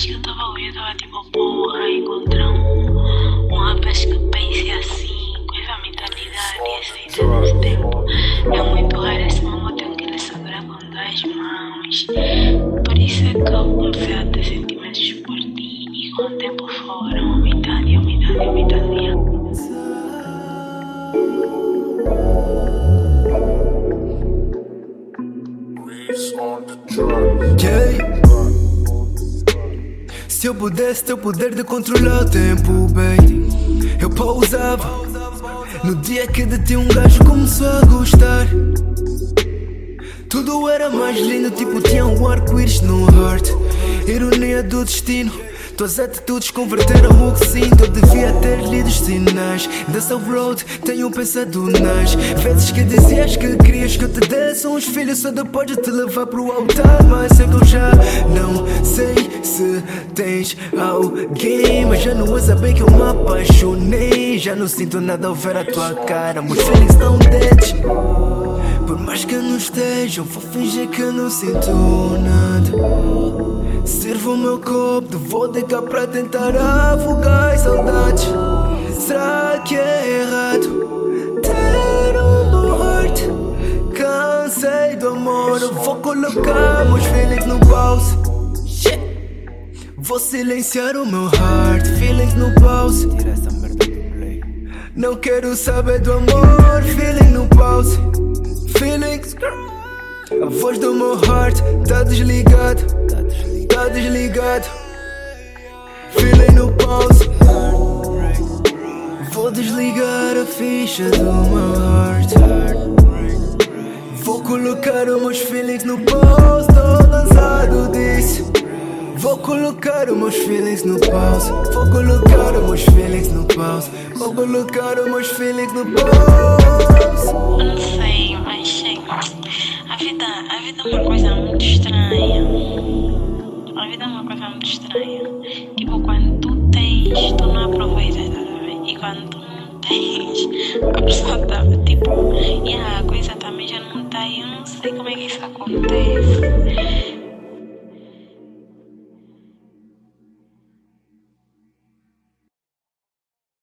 acho que eu tava ouvindo tava tipo, porra, encontrar um, um rapaz que pense assim, com essa mentalidade, aceita nesse tempo. É muito raro esse mamão, tenho que ele só com as mãos. Por isso é que eu comecei a ter sentimentos por ti, e com o tempo foram uma umidade, uma Waves on the. Yeah se eu pudesse ter o poder de controlar o tempo, bem, eu pausava. No dia que de ti um gajo começou a gostar. Tudo era mais lindo, tipo tinha um arco-íris no heart. Ironia do destino. Tuas atitudes converteram o que sinto. Eu devia ter lido os sinais. Dessa road tenho pensado nas vezes que dizias que querias que eu te desse uns filhos. Só depois de te levar pro altar. Mas sei que eu já não sei se tens alguém. Mas já não és a bem que eu me apaixonei. Já não sinto nada ao ver a tua cara. Meus feelings não dead. Por mais que não estejam, vou fingir que não sinto nada. Sirvo o meu copo de vodka pra tentar afogar as saudades. Será que é errado ter um bom heart? Cansei do amor, eu vou colocar meus feelings no pause. Vou silenciar o meu heart, feelings no pause. Não quero saber do amor, feeling no desligado, Tá desligado. Feeling no pause. Vou desligar a ficha do meu heart. Vou colocar os meus feelings no pause. Tô cansado disso. Vou colocar os meus feelings no pause. Vou colocar os meus feelings no pause. Vou colocar os meus feelings no pause. Não sei, mas sei. A vida, a vida é uma coisa muito estranha. Vida é uma coisa muito estranha. Tipo, quando tu tens, tu não aproveitas, tá ver? E quando tu não tens, a pessoa tá tipo, e a coisa também já não tá. E eu não sei como é que isso acontece.